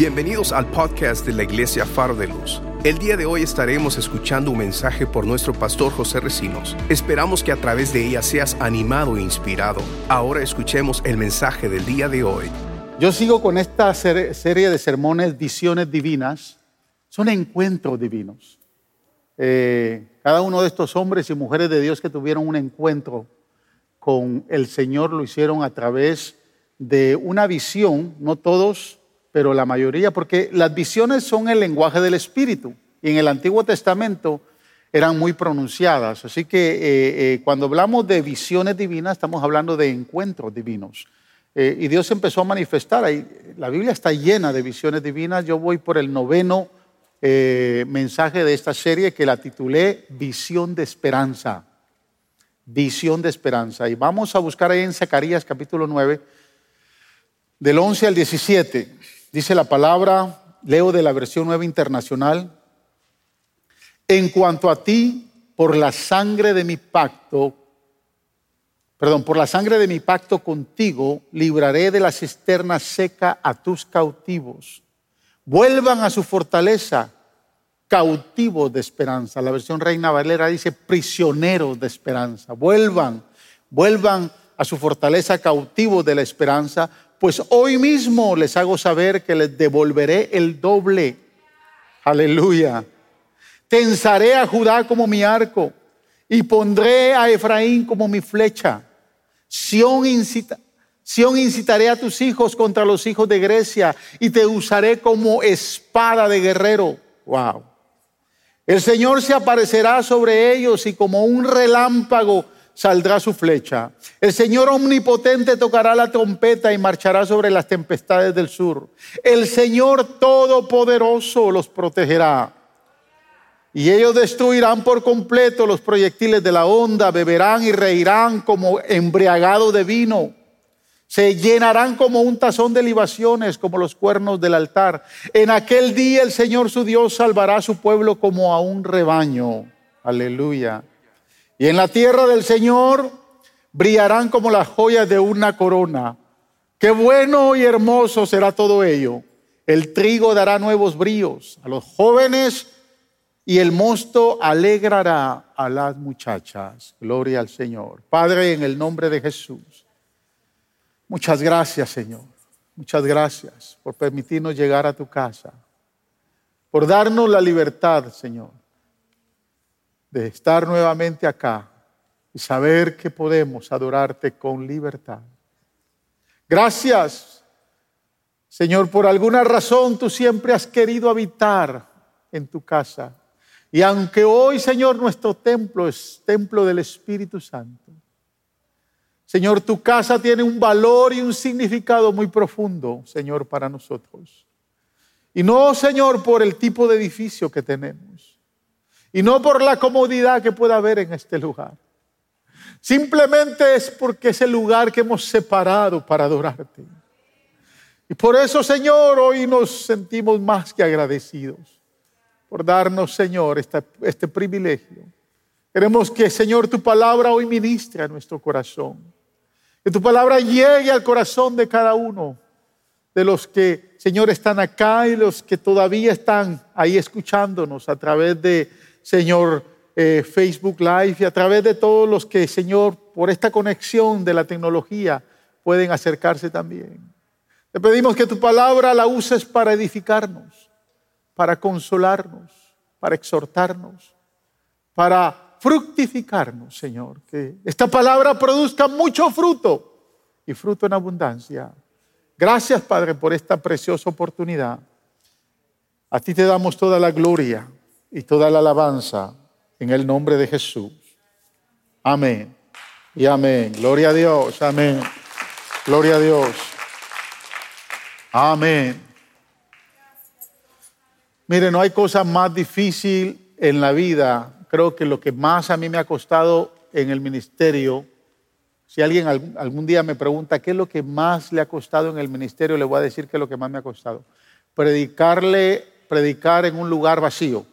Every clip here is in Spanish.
Bienvenidos al podcast de la Iglesia Faro de Luz. El día de hoy estaremos escuchando un mensaje por nuestro pastor José Recinos. Esperamos que a través de ella seas animado e inspirado. Ahora escuchemos el mensaje del día de hoy. Yo sigo con esta serie de sermones, visiones divinas. Son encuentros divinos. Eh, cada uno de estos hombres y mujeres de Dios que tuvieron un encuentro con el Señor lo hicieron a través de una visión, no todos pero la mayoría, porque las visiones son el lenguaje del Espíritu y en el Antiguo Testamento eran muy pronunciadas. Así que eh, eh, cuando hablamos de visiones divinas, estamos hablando de encuentros divinos. Eh, y Dios empezó a manifestar. Ahí, la Biblia está llena de visiones divinas. Yo voy por el noveno mensaje de esta serie que la titulé Visión de Esperanza. Visión de Esperanza. Y vamos a buscar ahí en Zacarías capítulo 9, del 11 al 17. Dice la palabra, leo de la versión nueva internacional, en cuanto a ti, por la sangre de mi pacto, perdón, por la sangre de mi pacto contigo, libraré de la cisterna seca a tus cautivos. Vuelvan a su fortaleza, cautivos de esperanza. La versión Reina Valera dice prisioneros de esperanza. Vuelvan, vuelvan a su fortaleza, cautivos de la esperanza, pues hoy mismo les hago saber que les devolveré el doble. Aleluya. Tensaré a Judá como mi arco y pondré a Efraín como mi flecha. Sión, incita, incitaré a tus hijos contra los hijos de Grecia y te usaré como espada de guerrero. Wow. El Señor se aparecerá sobre ellos y como un relámpago saldrá su flecha. El Señor omnipotente tocará la trompeta y marchará sobre las tempestades del sur. El Señor todopoderoso los protegerá. Y ellos destruirán por completo los proyectiles de la onda, beberán y reirán como embriagados de vino. Se llenarán como un tazón de libaciones, como los cuernos del altar. En aquel día el Señor su Dios salvará a su pueblo como a un rebaño. Aleluya. Y en la tierra del Señor brillarán como las joyas de una corona. Qué bueno y hermoso será todo ello. El trigo dará nuevos bríos a los jóvenes y el mosto alegrará a las muchachas. Gloria al Señor. Padre, en el nombre de Jesús. Muchas gracias, Señor. Muchas gracias por permitirnos llegar a tu casa. Por darnos la libertad, Señor de estar nuevamente acá y saber que podemos adorarte con libertad. Gracias, Señor, por alguna razón tú siempre has querido habitar en tu casa. Y aunque hoy, Señor, nuestro templo es templo del Espíritu Santo, Señor, tu casa tiene un valor y un significado muy profundo, Señor, para nosotros. Y no, Señor, por el tipo de edificio que tenemos y no por la comodidad que pueda haber en este lugar. Simplemente es porque es el lugar que hemos separado para adorarte. Y por eso, Señor, hoy nos sentimos más que agradecidos por darnos, Señor, este, privilegio. Queremos que, Señor, tu palabra hoy ministre a nuestro corazón. Que tu palabra llegue al corazón de cada uno de los que, Señor, están acá y los que todavía están ahí escuchándonos a través de Señor, eh, Facebook Live y a través de todos los que, Señor, por esta conexión de la tecnología pueden acercarse también. Te pedimos que tu palabra la uses para edificarnos, para consolarnos, para exhortarnos, para fructificarnos, Señor. Que esta palabra produzca mucho fruto y fruto en abundancia. Gracias, Padre, por esta preciosa oportunidad. A ti te damos toda la gloria y toda la alabanza en el nombre de Jesús. Amén. Y amén. Gloria a Dios. Amén. Gloria a Dios. Amén. Mire, no hay cosa más difícil en la vida. Creo que lo que más a mí me ha costado en el ministerio, si alguien algún, día me pregunta qué es lo que más le ha costado en el ministerio, le voy a decir qué es lo que más me ha costado. Predicarle, predicar en un lugar vacío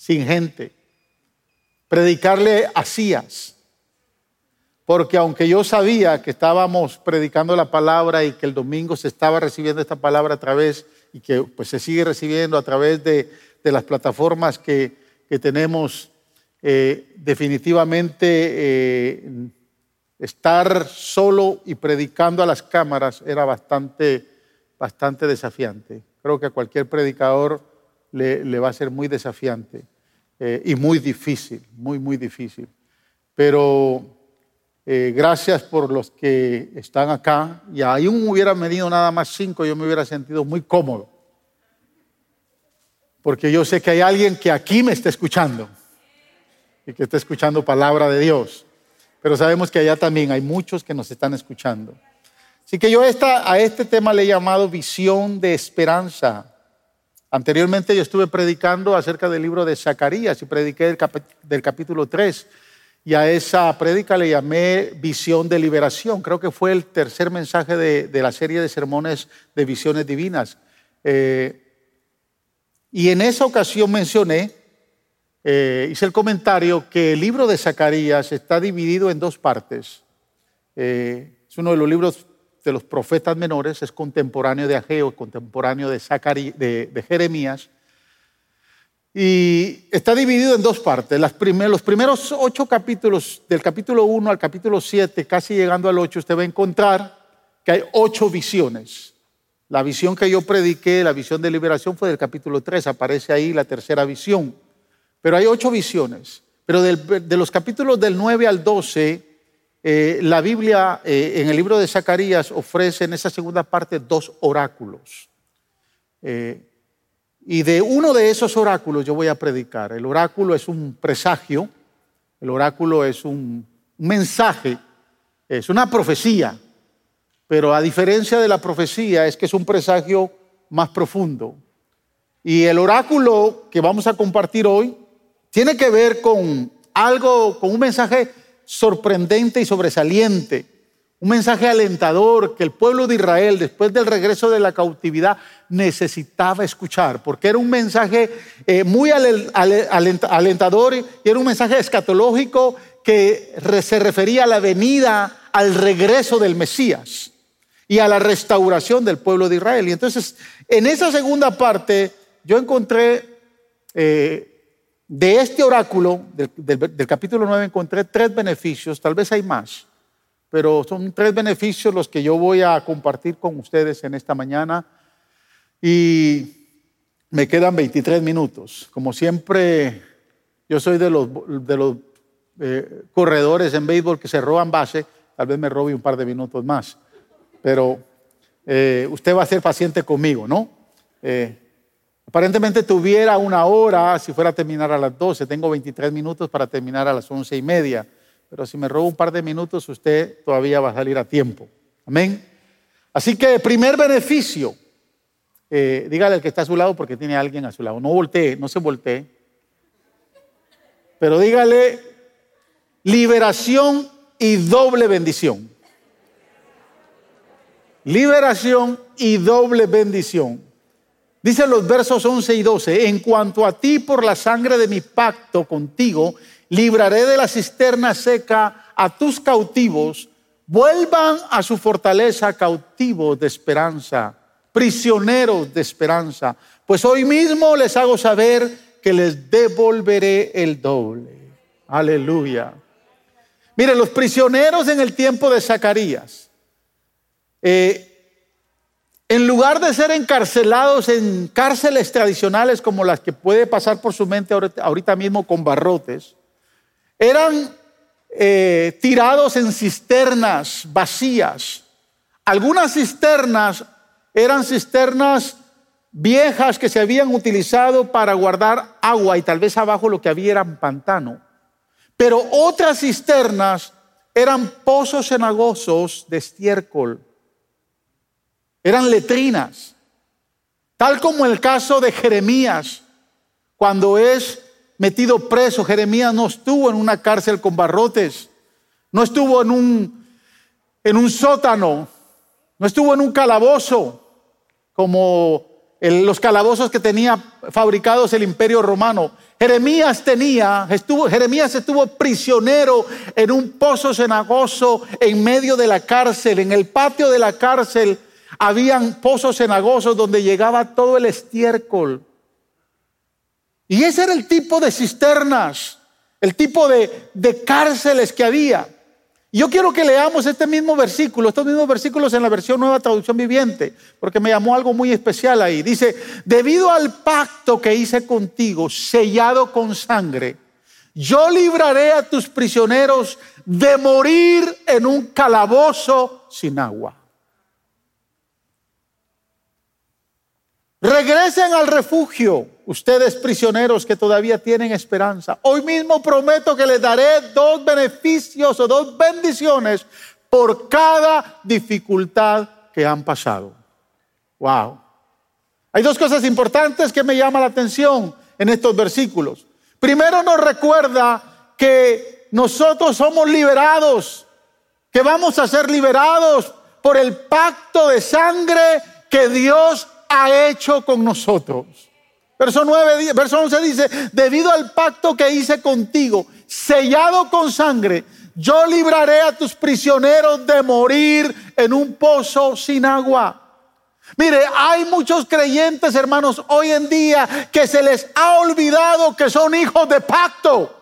sin gente. Predicarle a porque aunque yo sabía que estábamos predicando la palabra y que el domingo se estaba recibiendo esta palabra a través, y que pues se sigue recibiendo a través de, las plataformas que, tenemos, eh, definitivamente eh, estar solo y predicando a las cámaras era bastante, bastante desafiante. Creo que a cualquier predicador le, va a ser muy desafiante eh, y muy difícil, muy, muy difícil. Pero eh, gracias por los que están acá. Y aún hubiera medido nada más cinco, yo me hubiera sentido muy cómodo. Porque yo sé que hay alguien que aquí me está escuchando y que está escuchando palabra de Dios. Pero sabemos que allá también hay muchos que nos están escuchando. Así que yo a este tema le he llamado visión de esperanza. Anteriormente yo estuve predicando acerca del libro de Zacarías y prediqué del, capítulo 3 y a esa prédica le llamé visión de liberación. Creo que fue el tercer mensaje de, la serie de sermones de visiones divinas. Eh, y en esa ocasión mencioné, eh, hice el comentario que el libro de Zacarías está dividido en dos partes. Eh, es uno de los libros de los profetas menores, es contemporáneo de Ageo, contemporáneo de, de Jeremías. Y está dividido en dos partes. los primeros ocho capítulos, del capítulo 1 al capítulo 7, casi llegando al 8, usted va a encontrar que hay ocho visiones. La visión que yo prediqué, la visión de liberación, fue del capítulo 3, aparece ahí la tercera visión. Pero hay ocho visiones. Pero de los capítulos del 9 al 12, eh, la Biblia eh, en el libro de Zacarías ofrece en esa segunda parte dos oráculos. Eh, y de uno de esos oráculos yo voy a predicar. El oráculo es un presagio, el oráculo es un mensaje, es una profecía, pero a diferencia de la profecía es que es un presagio más profundo. Y el oráculo que vamos a compartir hoy tiene que ver con algo, con un mensaje sorprendente y sobresaliente un mensaje alentador que el pueblo de Israel, después del regreso de la cautividad, necesitaba escuchar, porque era un mensaje eh, muy alentador y era un mensaje escatológico que se refería a la venida, al regreso del Mesías y a la restauración del pueblo de Israel. Y entonces, en esa segunda parte, yo encontré eh, de este oráculo, del capítulo 9, encontré tres beneficios, tal vez hay más pero son tres beneficios los que yo voy a compartir con ustedes en esta mañana. Y me quedan 23 minutos. Como siempre, yo soy de los, eh, corredores en béisbol que se roban base. Tal vez me robe un par de minutos más. Pero eh, usted va a ser paciente conmigo, ¿no? Eh, aparentemente tuviera una hora si fuera a terminar a las 12. Tengo 23 minutos para terminar a las 11 y media pero si me robo un par de minutos, usted todavía va a salir a tiempo. Amén. Así que primer beneficio, eh, dígale al que está a su lado porque tiene alguien a su lado. No voltee, no se voltee. Pero dígale liberación y doble bendición. Liberación y doble bendición. Dicen los versos 11 y 12, en cuanto a ti por la sangre de mi pacto contigo, libraré de la cisterna seca a tus cautivos, vuelvan a su fortaleza cautivos de esperanza, prisioneros de esperanza, pues hoy mismo les hago saber que les devolveré el doble. Aleluya. Miren, los prisioneros en el tiempo de Zacarías, eh, en lugar de ser encarcelados en cárceles tradicionales como las que puede pasar por su mente ahorita mismo con barrotes, eran eh, tirados en cisternas vacías. Algunas cisternas eran cisternas viejas que se habían utilizado para guardar agua y tal vez abajo lo que había era pantano. Pero otras cisternas eran pozos cenagosos de estiércol, eran letrinas, tal como el caso de Jeremías, cuando es metido preso. Jeremías no estuvo en una cárcel con barrotes, no estuvo en un, en un sótano, no estuvo en un calabozo como los calabozos que tenía fabricados el imperio romano. Jeremías tenía, estuvo, Jeremías estuvo prisionero en un pozo cenagoso en medio de la cárcel. En el patio de la cárcel habían pozos cenagosos donde llegaba todo el estiércol. Y ese era el tipo de cisternas, el tipo de, de cárceles que había. Yo quiero que leamos este mismo versículo, estos mismos versículos en la versión nueva traducción viviente, porque me llamó algo muy especial ahí. Dice, debido al pacto que hice contigo, sellado con sangre, yo libraré a tus prisioneros de morir en un calabozo sin agua. Regresen al refugio, ustedes prisioneros que todavía tienen esperanza. Hoy mismo prometo que les daré dos beneficios o dos bendiciones por cada dificultad que han pasado. Wow. Hay dos cosas importantes que me llaman la atención en estos versículos. Primero nos recuerda que nosotros somos liberados, que vamos a ser liberados por el pacto de sangre que Dios ha hecho con nosotros. Verso 9, verso 11 dice, debido al pacto que hice contigo, sellado con sangre, yo libraré a tus prisioneros de morir en un pozo sin agua. Mire, hay muchos creyentes, hermanos, hoy en día que se les ha olvidado que son hijos de pacto.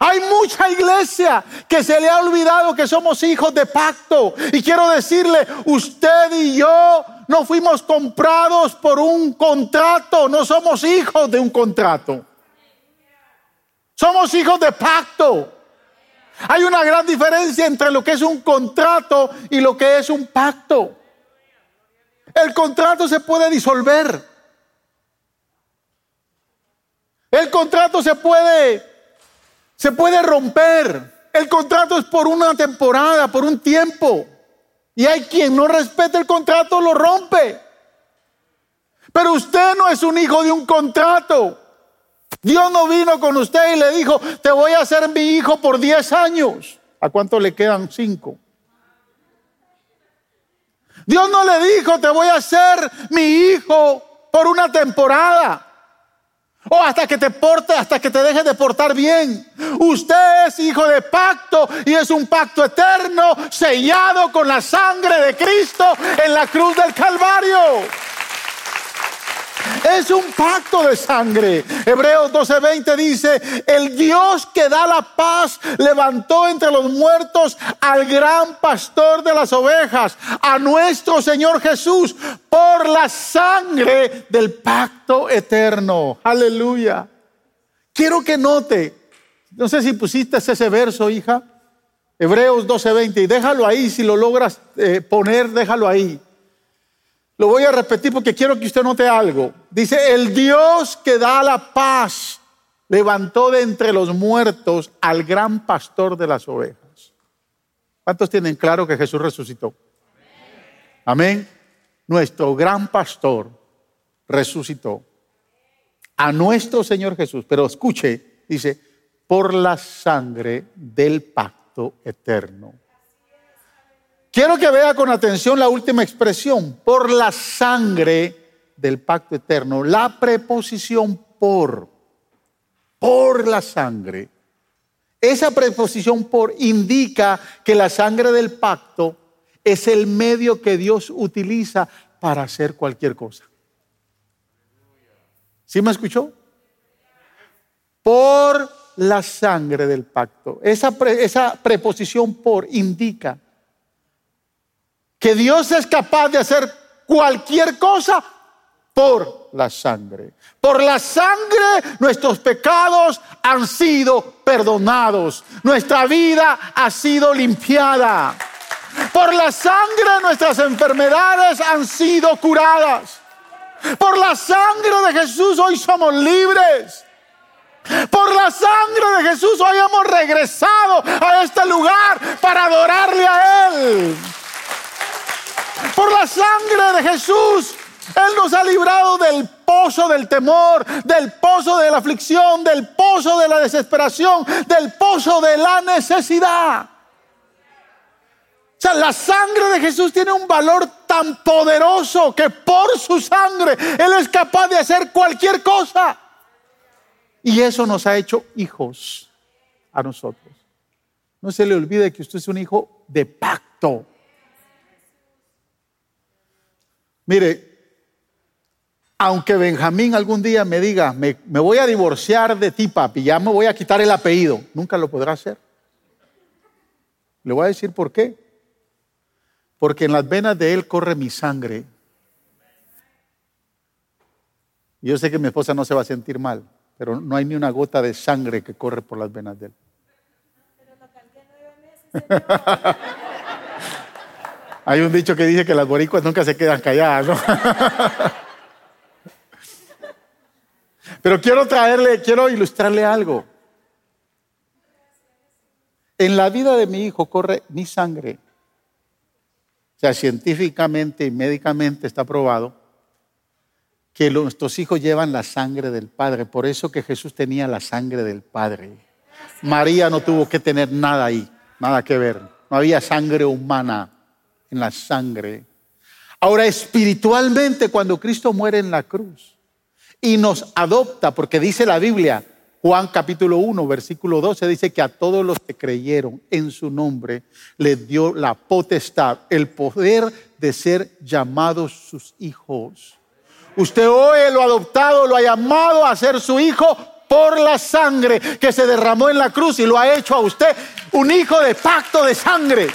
Hay mucha iglesia que se le ha olvidado que somos hijos de pacto. Y quiero decirle, usted y yo no fuimos comprados por un contrato, no somos hijos de un contrato. Somos hijos de pacto. Hay una gran diferencia entre lo que es un contrato y lo que es un pacto. El contrato se puede disolver. El contrato se puede se puede romper. El contrato es por una temporada, por un tiempo. Y hay quien no respeta el contrato, lo rompe. Pero usted no es un hijo de un contrato. Dios no vino con usted y le dijo, te voy a hacer mi hijo por 10 años. ¿A cuánto le quedan 5? Dios no le dijo, te voy a hacer mi hijo por una temporada. O hasta que te porte, hasta que te deje de portar bien. Usted es hijo de pacto y es un pacto eterno sellado con la sangre de Cristo en la cruz del Calvario. Es un pacto de sangre. Hebreos 12:20 dice, el Dios que da la paz levantó entre los muertos al gran pastor de las ovejas, a nuestro Señor Jesús, por la sangre del pacto eterno. Aleluya. Quiero que note, no sé si pusiste ese verso, hija, Hebreos 12:20, y déjalo ahí, si lo logras eh, poner, déjalo ahí. Lo voy a repetir porque quiero que usted note algo. Dice, el Dios que da la paz levantó de entre los muertos al gran pastor de las ovejas. ¿Cuántos tienen claro que Jesús resucitó? Amén. Nuestro gran pastor resucitó a nuestro Señor Jesús. Pero escuche, dice, por la sangre del pacto eterno Quiero que vea con atención la última expresión, por la sangre del pacto eterno. La preposición por, por la sangre. Esa preposición por indica que la sangre del pacto es el medio que Dios utiliza para hacer cualquier cosa. ¿Sí me escuchó? Por la sangre del pacto. Esa, esa preposición por indica que Dios es capaz de hacer cualquier cosa por la sangre. Por la sangre nuestros pecados han sido perdonados. Nuestra vida ha sido limpiada. Por la sangre nuestras enfermedades han sido curadas. Por la sangre de Jesús hoy somos libres. Por la sangre de Jesús hoy hemos regresado a este lugar para adorarle a Él. Por la sangre de Jesús, Él nos ha librado del pozo del temor, del pozo de la aflicción, del pozo de la desesperación, del pozo de la necesidad. O sea, la sangre de Jesús tiene un valor tan poderoso que por su sangre Él es capaz de hacer cualquier cosa. Y eso nos ha hecho hijos a nosotros. No se le olvide que usted es un hijo de pacto. Mire, aunque Benjamín algún día me diga, me, voy a divorciar de ti, papi, ya me voy a quitar el apellido, nunca lo podrá hacer. Le voy a decir por qué. Porque en las venas de él corre mi sangre. Yo sé que mi esposa no se va a sentir mal, pero no hay ni una gota de sangre que corre por las venas de él. hay un dicho que dice que las boricuas nunca se quedan calladas, ¿no? Pero quiero traerle, quiero ilustrarle algo. En la vida de mi hijo corre mi sangre. O sea, científicamente y médicamente está probado que nuestros hijos llevan la sangre del Padre. Por eso que Jesús tenía la sangre del Padre. María no tuvo que tener nada ahí, nada que ver. No había sangre humana en la sangre. Ahora, espiritualmente, cuando Cristo muere en la cruz, y nos adopta, porque dice la Biblia, Juan capítulo 1, versículo 12, dice que a todos los que creyeron en su nombre le dio la potestad, el poder de ser llamados sus hijos. Usted hoy lo ha adoptado, lo ha llamado a ser su hijo por la sangre que se derramó en la cruz y lo ha hecho a usted un hijo de pacto de sangre.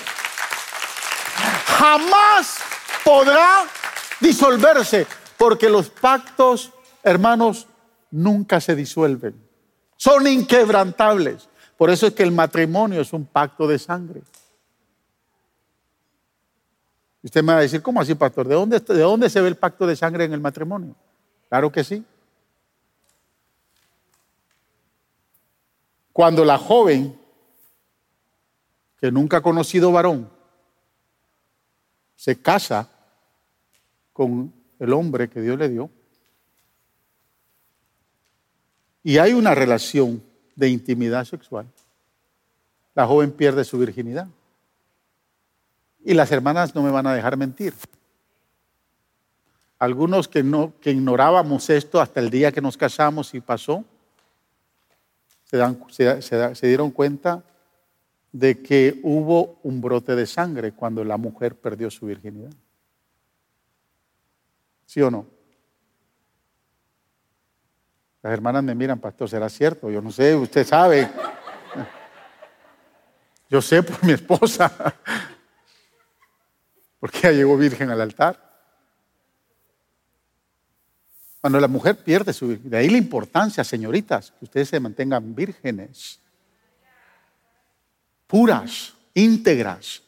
Jamás podrá disolverse porque los pactos hermanos, nunca se disuelven. Son inquebrantables. Por eso es que el matrimonio es un pacto de sangre. Usted me va a decir, ¿cómo así, pastor? ¿De dónde, ¿De dónde se ve el pacto de sangre en el matrimonio? Claro que sí. Cuando la joven, que nunca ha conocido varón, se casa con el hombre que Dios le dio, y hay una relación de intimidad sexual, la joven pierde su virginidad. Y las hermanas no me van a dejar mentir. Algunos que, no, que ignorábamos esto hasta el día que nos casamos y pasó, se, se dieron cuenta de que hubo un brote de sangre cuando la mujer perdió su virginidad. ¿Sí o no? Las hermanas me miran, pastor, ¿será cierto? Yo no sé, usted sabe. Yo sé por mi esposa. Porque ella llegó virgen al altar. Cuando la mujer pierde su virgen, de ahí la importancia, señoritas, que ustedes se mantengan vírgenes, puras, íntegras,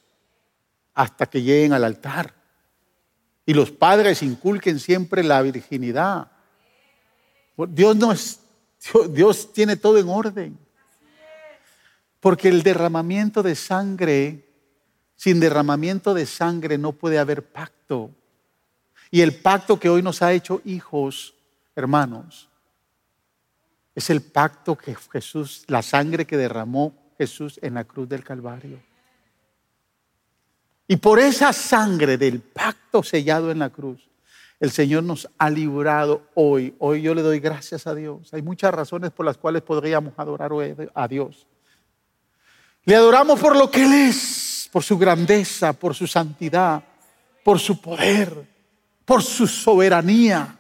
hasta que lleguen al altar. Y los padres inculquen siempre la virginidad. Dios, no es, Dios tiene todo en orden. Porque el derramamiento de sangre, sin derramamiento de sangre no puede haber pacto. Y el pacto que hoy nos ha hecho hijos, hermanos, es el pacto que Jesús, la sangre que derramó Jesús en la cruz del Calvario. Y por esa sangre del pacto sellado en la cruz, el Señor nos ha librado hoy. Hoy yo le doy gracias a Dios. Hay muchas razones por las cuales podríamos adorar a Dios. Le adoramos por lo que Él es, por su grandeza, por su santidad, por su poder, por su soberanía.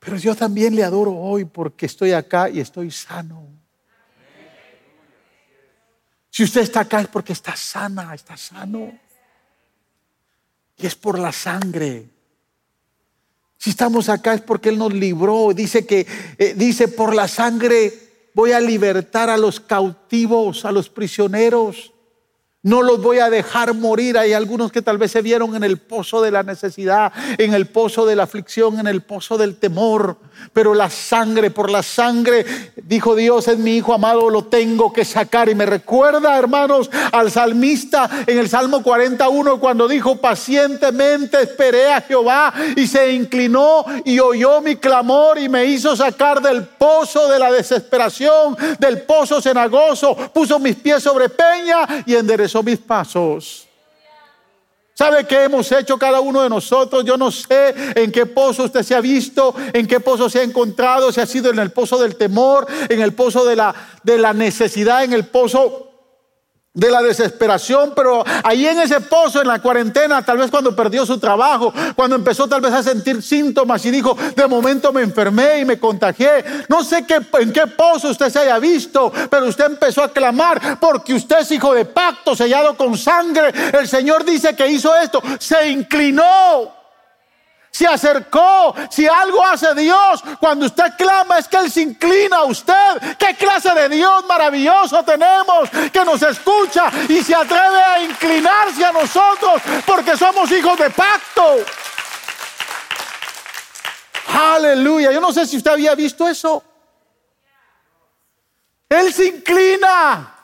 Pero yo también le adoro hoy porque estoy acá y estoy sano. Si usted está acá es porque está sana, está sano. Y es por la sangre. Si estamos acá es porque Él nos libró. Dice que, eh, dice, por la sangre voy a libertar a los cautivos, a los prisioneros. No los voy a dejar morir. Hay algunos que tal vez se vieron en el pozo de la necesidad, en el pozo de la aflicción, en el pozo del temor. Pero la sangre, por la sangre, dijo Dios, es mi hijo amado, lo tengo que sacar. Y me recuerda, hermanos, al salmista en el Salmo 41, cuando dijo, pacientemente esperé a Jehová y se inclinó y oyó mi clamor y me hizo sacar del pozo de la desesperación, del pozo cenagoso, puso mis pies sobre peña y enderezó mis pasos. ¿Sabe qué hemos hecho cada uno de nosotros? Yo no sé en qué pozo usted se ha visto, en qué pozo se ha encontrado, si ha sido en el pozo del temor, en el pozo de la, de la necesidad, en el pozo de la desesperación, pero ahí en ese pozo, en la cuarentena, tal vez cuando perdió su trabajo, cuando empezó tal vez a sentir síntomas y dijo, de momento me enfermé y me contagié. No sé qué, en qué pozo usted se haya visto, pero usted empezó a clamar porque usted es hijo de pacto, sellado con sangre. El Señor dice que hizo esto, se inclinó se acercó. Si algo hace Dios, cuando usted clama es que Él se inclina a usted. ¿Qué clase de Dios maravilloso tenemos que nos escucha y se atreve a inclinarse a nosotros porque somos hijos de pacto? Aleluya. Yo no sé si usted había visto eso. Él se inclina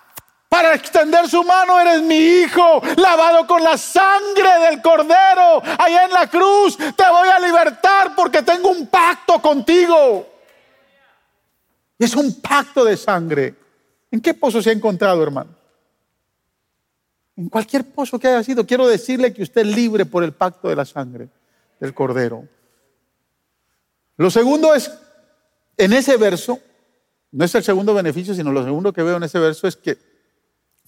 para extender su mano, eres mi hijo, lavado con la sangre del cordero, allá en la cruz, te voy a libertar porque tengo un pacto contigo. Es un pacto de sangre. ¿En qué pozo se ha encontrado, hermano? En cualquier pozo que haya sido, quiero decirle que usted es libre por el pacto de la sangre del cordero. Lo segundo es, en ese verso, no es el segundo beneficio, sino lo segundo que veo en ese verso es que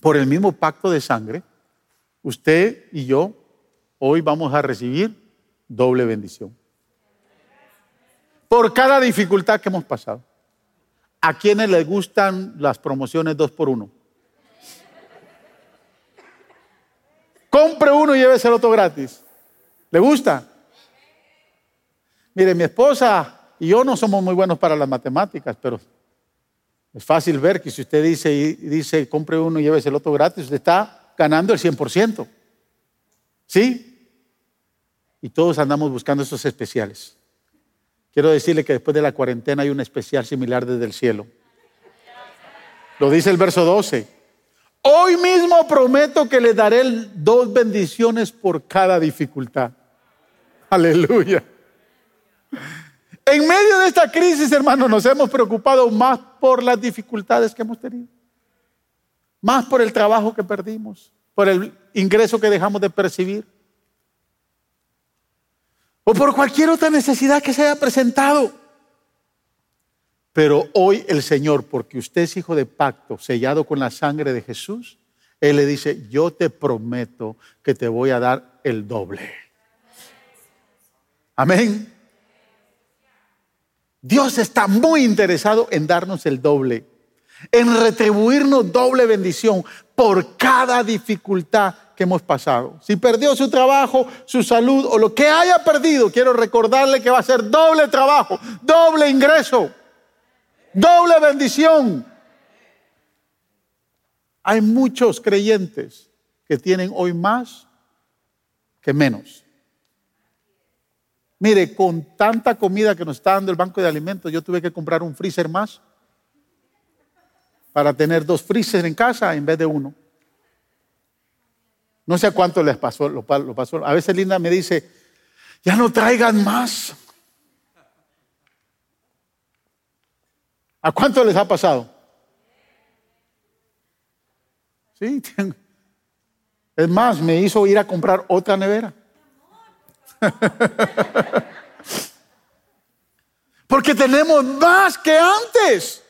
por el mismo pacto de sangre, usted y yo hoy vamos a recibir doble bendición. Por cada dificultad que hemos pasado. ¿A quienes les gustan las promociones dos por uno? Compre uno y llévese el otro gratis. ¿Le gusta? Mire, mi esposa y yo no somos muy buenos para las matemáticas, pero es fácil ver que si usted dice, dice compre uno y llévese el otro gratis, usted está ganando el 100%. ¿Sí? Y todos andamos buscando esos especiales. Quiero decirle que después de la cuarentena hay un especial similar desde el cielo. Lo dice el verso 12. Hoy mismo prometo que le daré dos bendiciones por cada dificultad. Aleluya. En medio de esta crisis, hermanos, nos hemos preocupado más por las dificultades que hemos tenido, más por el trabajo que perdimos, por el ingreso que dejamos de percibir, o por cualquier otra necesidad que se haya presentado. Pero hoy el Señor, porque usted es hijo de pacto, sellado con la sangre de Jesús, Él le dice, yo te prometo que te voy a dar el doble. Amén. Dios está muy interesado en darnos el doble, en retribuirnos doble bendición por cada dificultad que hemos pasado. Si perdió su trabajo, su salud o lo que haya perdido, quiero recordarle que va a ser doble trabajo, doble ingreso, doble bendición. Hay muchos creyentes que tienen hoy más que menos. Mire, con tanta comida que nos está dando el banco de alimentos, yo tuve que comprar un freezer más para tener dos freezers en casa en vez de uno. No sé a cuánto les pasó, lo, pasó. A veces Linda me dice, ya no traigan más. ¿A cuánto les ha pasado? Sí, es más, me hizo ir a comprar otra nevera. Porque tenemos más que antes.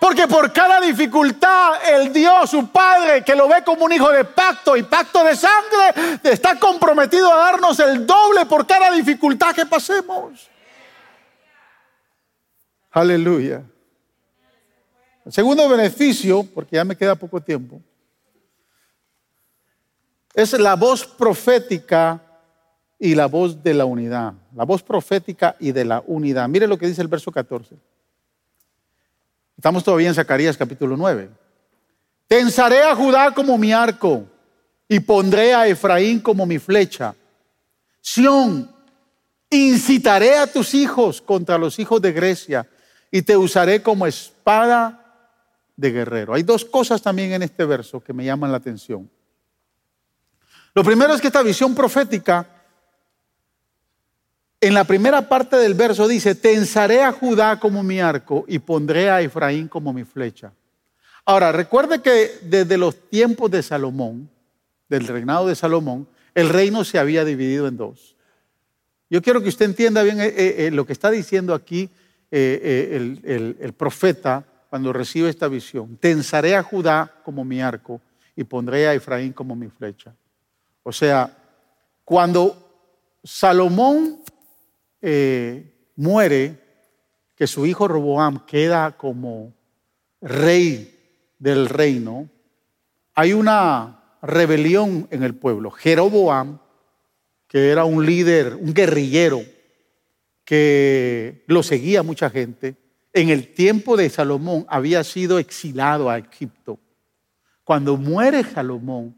Porque por cada dificultad el Dios, su Padre, que lo ve como un hijo de pacto y pacto de sangre, está comprometido a darnos el doble por cada dificultad que pasemos. Aleluya. El segundo beneficio, porque ya me queda poco tiempo, es la voz profética y la voz de la unidad, la voz profética y de la unidad. Mire lo que dice el verso 14. Estamos todavía en Zacarías capítulo 9. Tensaré a Judá como mi arco y pondré a Efraín como mi flecha. Sión, incitaré a tus hijos contra los hijos de Grecia y te usaré como espada de guerrero. Hay dos cosas también en este verso que me llaman la atención. Lo primero es que esta visión profética en la primera parte del verso dice, tensaré a Judá como mi arco y pondré a Efraín como mi flecha. Ahora, recuerde que desde los tiempos de Salomón, del reinado de Salomón, el reino se había dividido en dos. Yo quiero que usted entienda bien eh, eh, lo que está diciendo aquí el, el profeta cuando recibe esta visión. Tensaré a Judá como mi arco y pondré a Efraín como mi flecha. O sea, cuando Salomón muere, que su hijo Roboam queda como rey del reino, hay una rebelión en el pueblo. Jeroboam, que era un líder, un guerrillero, que lo seguía mucha gente, en el tiempo de Salomón había sido exilado a Egipto. Cuando muere Salomón,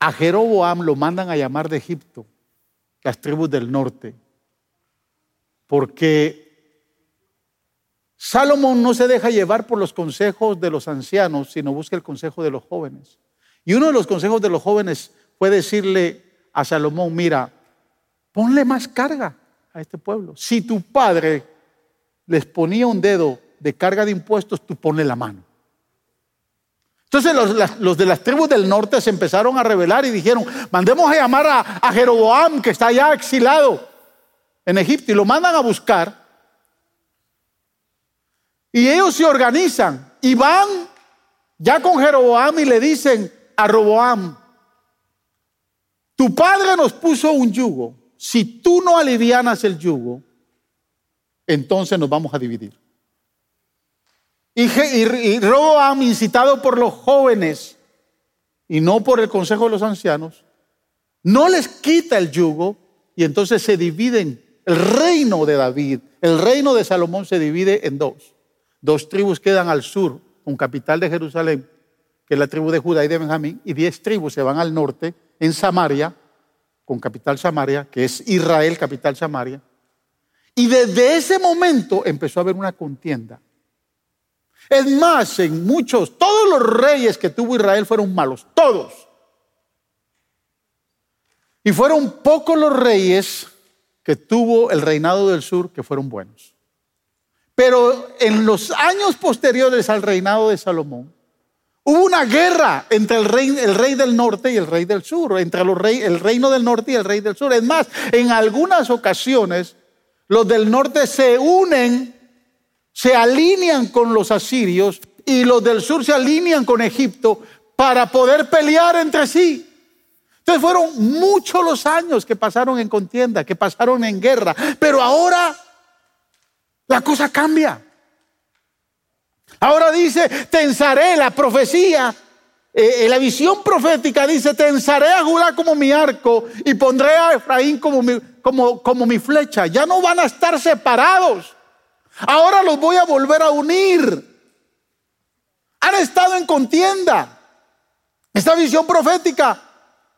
a Jeroboam lo mandan a llamar de Egipto, las tribus del norte, porque Salomón no se deja llevar por los consejos de los ancianos, sino busca el consejo de los jóvenes. Y uno de los consejos de los jóvenes fue decirle a Salomón, mira, ponle más carga a este pueblo. Si tu padre les ponía un dedo de carga de impuestos, tú ponle la mano. Entonces los, de las tribus del norte se empezaron a rebelar y dijeron, mandemos a llamar a, a Jeroboam, que está ya exilado en Egipto, y lo mandan a buscar. Y ellos se organizan y van ya con Jeroboam y le dicen a Roboam, tu padre nos puso un yugo, si tú no alivianas el yugo, entonces nos vamos a dividir. Y, y, Roboam, incitado por los jóvenes y no por el consejo de los ancianos, no les quita el yugo y entonces se dividen. El reino de David, el reino de Salomón se divide en dos. Dos tribus quedan al sur, con capital de Jerusalén, que es la tribu de Judá y de Benjamín, y diez tribus se van al norte, en Samaria, con capital Samaria, que es Israel, capital Samaria. Y desde ese momento empezó a haber una contienda. Es más, en muchos, todos los reyes que tuvo Israel fueron malos, todos. Y fueron pocos los reyes que tuvo el reinado del sur que fueron buenos. Pero en los años posteriores al reinado de Salomón, hubo una guerra entre el rey, el rey del norte y el rey del sur, entre los rey, el reino del norte y el rey del sur. Es más, en algunas ocasiones los del norte se unen, se alinean con los asirios y los del sur se alinean con Egipto para poder pelear entre sí. Entonces fueron muchos los años que pasaron en contienda, que pasaron en guerra, pero ahora la cosa cambia. Ahora dice, tensaré la profecía. Eh, la visión profética dice, tensaré a Judá como mi arco y pondré a Efraín como mi flecha. Ya no van a estar separados. Ahora los voy a volver a unir. Han estado en contienda. Esta visión profética,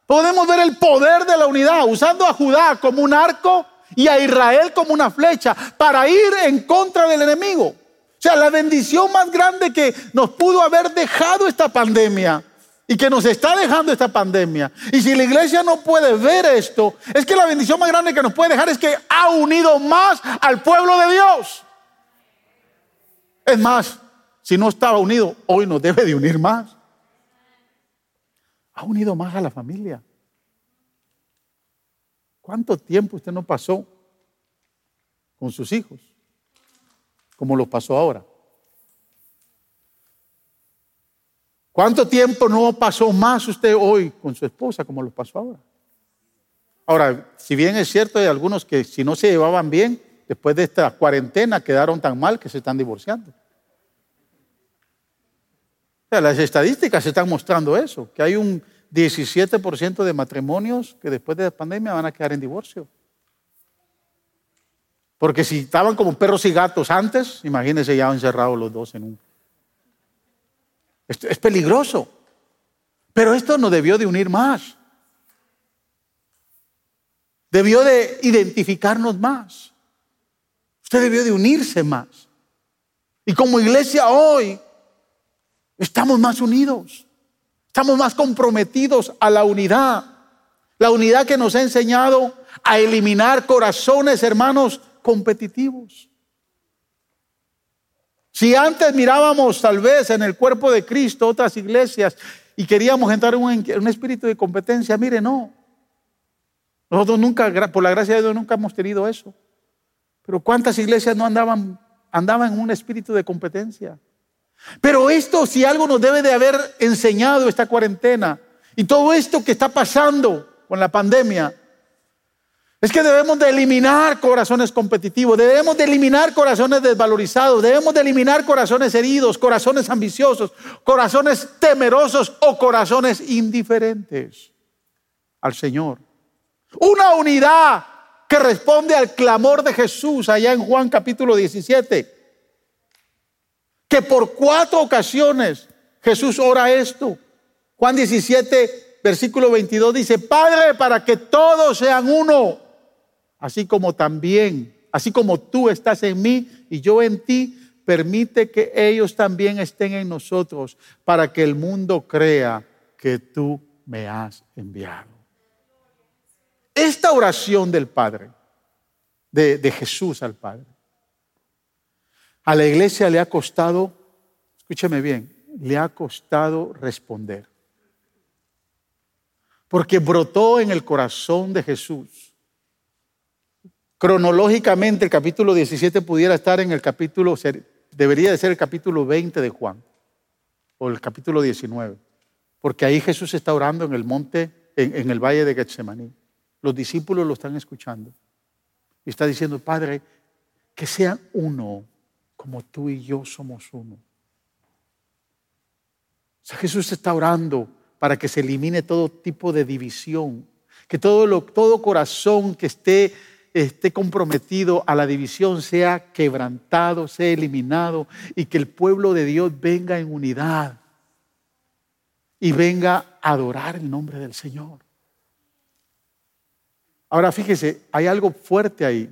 podemos ver el poder de la unidad, usando a Judá como un arco y a Israel como una flecha para ir en contra del enemigo. O sea, la bendición más grande que nos pudo haber dejado esta pandemia y que nos está dejando esta pandemia. Y si la iglesia no puede ver esto, es que la bendición más grande que nos puede dejar es que ha unido más al pueblo de Dios. Es más, si no estaba unido, hoy nos debe de unir más. Ha unido más a la familia. ¿Cuánto tiempo usted no pasó con sus hijos? Como lo pasó ahora. ¿Cuánto tiempo no pasó más usted hoy con su esposa como lo pasó ahora? Ahora, si bien es cierto, hay algunos que si no se llevaban bien, después de esta cuarentena quedaron tan mal que se están divorciando. las estadísticas están mostrando eso, que hay un 17% de matrimonios que después de la pandemia van a quedar en divorcio. Porque si estaban como perros y gatos antes, imagínense ya encerrados los dos en un... es peligroso. Pero esto no debió de unir más. Debió de identificarnos más. Usted debió de unirse más. Y como iglesia hoy, estamos más unidos. Estamos más comprometidos a la unidad. La unidad que nos ha enseñado a eliminar corazones, hermanos, competitivos. Si antes mirábamos tal vez en el cuerpo de Cristo otras iglesias y queríamos entrar en un, espíritu de competencia. Mire, no. Nosotros nunca, por la gracia de Dios, nunca hemos tenido eso. Pero ¿cuántas iglesias no andaban, andaban en un espíritu de competencia? Pero esto, si algo nos debe de haber enseñado esta cuarentena y todo esto que está pasando con la pandemia, es que debemos de eliminar corazones competitivos, debemos de eliminar corazones desvalorizados, debemos de eliminar corazones heridos, corazones ambiciosos, corazones temerosos o corazones indiferentes al Señor. Una unidad que responde al clamor de Jesús allá en Juan capítulo 17, que por cuatro ocasiones Jesús ora esto. Juan 17, versículo 22 dice, Padre, para que todos sean uno así como también, así como tú estás en mí y yo en ti, permite que ellos también estén en nosotros para que el mundo crea que tú me has enviado. Esta oración del Padre, de, Jesús al Padre, a la iglesia le ha costado, escúcheme bien, le ha costado responder. Porque brotó en el corazón de Jesús Cronológicamente el capítulo 17 pudiera estar en el capítulo, debería de ser el capítulo 20 de Juan, o el capítulo 19, porque ahí Jesús está orando en el monte, en, el valle de Getsemaní. Los discípulos lo están escuchando. Y está diciendo, Padre, que sean uno como tú y yo somos uno. O sea, Jesús está orando para que se elimine todo tipo de división, que todo, todo corazón que esté esté comprometido a la división sea quebrantado, sea eliminado y que el pueblo de Dios venga en unidad y venga a adorar el nombre del Señor. Ahora fíjese, hay algo fuerte ahí,